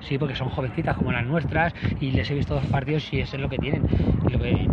Sí, porque son jovencitas como las nuestras y les he visto dos partidos y eso es lo que tienen. Lo que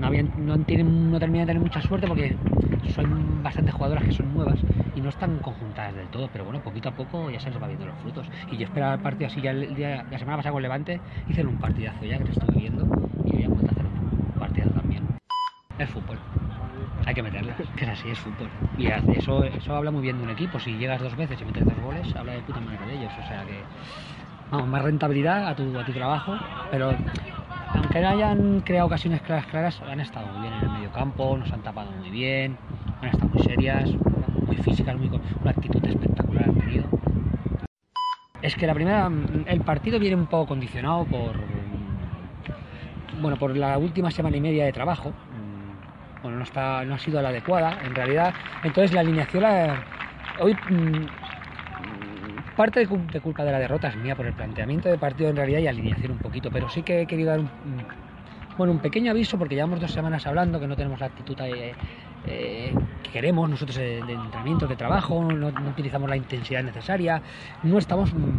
no, habían, no, tienen, no terminan de tener mucha suerte porque son bastantes jugadoras que son nuevas y no están conjuntadas del todo, pero bueno, poquito a poco ya se les va viendo los frutos. Y yo esperaba el partido así, ya el día, la semana pasada con Levante hice un partidazo ya que te estuve viendo y hoy han vuelto a hacer un partidazo también. El fútbol. Hay que meterla, que es así, es fútbol. Y eso, eso habla muy bien de un equipo. Si llegas dos veces y metes dos goles, habla de puta manera de ellos. O sea que más rentabilidad a tu, a tu trabajo, pero aunque no hayan creado ocasiones claras, claras, han estado muy bien en el medio campo, nos han tapado muy bien, han estado muy serias, muy físicas, muy, una actitud espectacular han tenido. Es que la primera, el partido viene un poco condicionado por, bueno, por la última semana y media de trabajo. Bueno, no, está, no ha sido la adecuada, en realidad. Entonces la alineación, hoy parte de, culpa de la derrota es mía por el planteamiento de partido en realidad y alineación un poquito, pero sí que he querido dar un, bueno, un pequeño aviso porque llevamos dos semanas hablando que no tenemos la actitud eh, eh, que queremos nosotros de, de entrenamiento, de trabajo, no, utilizamos la intensidad necesaria, no estamos, mm,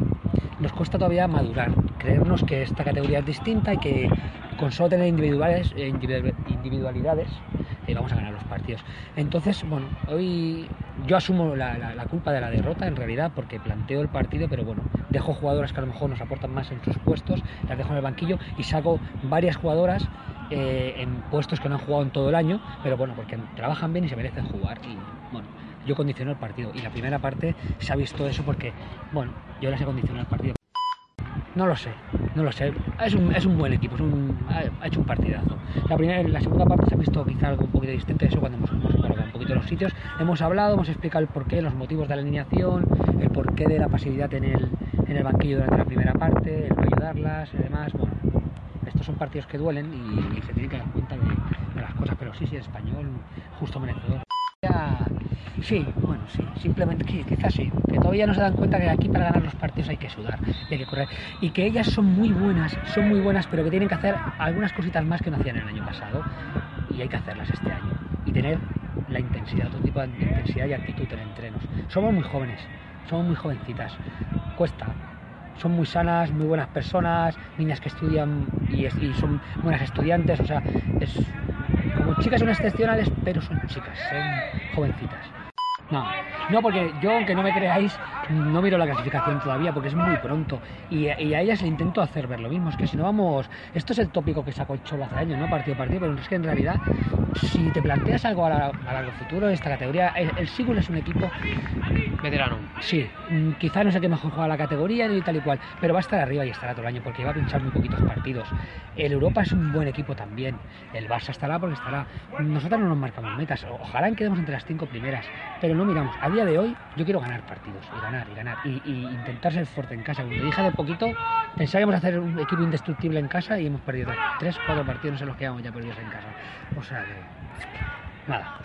nos cuesta todavía madurar, creernos que esta categoría es distinta y que con solo tener individuales, eh, individualidades vamos a ganar los partidos. Entonces, bueno, hoy yo asumo la, culpa de la derrota en realidad porque planteo el partido, pero bueno, dejo jugadoras que a lo mejor nos aportan más en sus puestos, las dejo en el banquillo y saco varias jugadoras eh, en puestos que no han jugado en todo el año, pero bueno, porque trabajan bien y se merecen jugar. Y bueno, yo condiciono el partido. Y la primera parte se ha visto eso porque, bueno, yo las he condicionado el partido. No lo sé, no lo sé. Es un, es un buen equipo, es un, ha, hecho un partidazo. La, primera, la segunda parte se ha visto quizá algo un poquito distinto eso cuando hemos, hemos un poquito los sitios. Hemos hablado, hemos explicado el porqué, los motivos de la alineación, el porqué de la pasividad en el, en el banquillo durante la primera parte, el no ayudarlas y demás. Bueno, estos son partidos que duelen y, se tienen que dar cuenta de, de, las cosas, pero sí, sí, el español justo merecedor. Sí, bueno, sí, simplemente quizás sí, que todavía no se dan cuenta que aquí para ganar los partidos hay que sudar, hay que correr, y que ellas son muy buenas, son muy buenas, pero que tienen que hacer algunas cositas más que no hacían el año pasado, y hay que hacerlas este año, y tener la intensidad, otro tipo de intensidad y actitud en entrenos. Somos muy jóvenes, somos muy jovencitas, cuesta, son muy sanas, muy buenas personas, niñas que estudian y, y son buenas estudiantes, o sea, es, como chicas son excepcionales, pero son chicas, son jovencitas. No, no, porque yo, aunque no me creáis, no miro la clasificación todavía porque es muy pronto. Y, a ellas le intento hacer ver lo mismo. Es que si no vamos. Esto es el tópico que sacó el Cholo hace años, ¿no? Partido a partido, pero es que en realidad, si te planteas algo a, largo futuro en esta categoría, el, el Sigul es un equipo. Veterano. Sí, mm, quizá no sé qué mejor juega la categoría ni tal y cual, pero va a estar arriba y estará todo el año porque va a pinchar muy poquitos partidos. El Europa es un buen equipo también. El Barça estará porque estará. Nosotros no nos marcamos metas. Ojalá quedemos entre las cinco primeras, pero no miramos. A día de hoy, yo quiero ganar partidos y ganar y ganar y, intentar ser fuerte en casa. Como te dije de poquito, pensábamos hacer un equipo indestructible en casa y hemos perdido tres, cuatro partidos, no sé los que ya perdidos en casa. O sea que. Nada.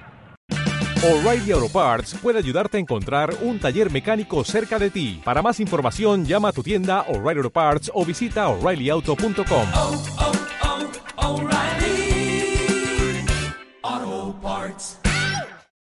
O'Reilly Auto Parts puede ayudarte a encontrar un taller mecánico cerca de ti. Para más información, llama a tu tienda O'Reilly Auto Parts o visita oreillyauto.com.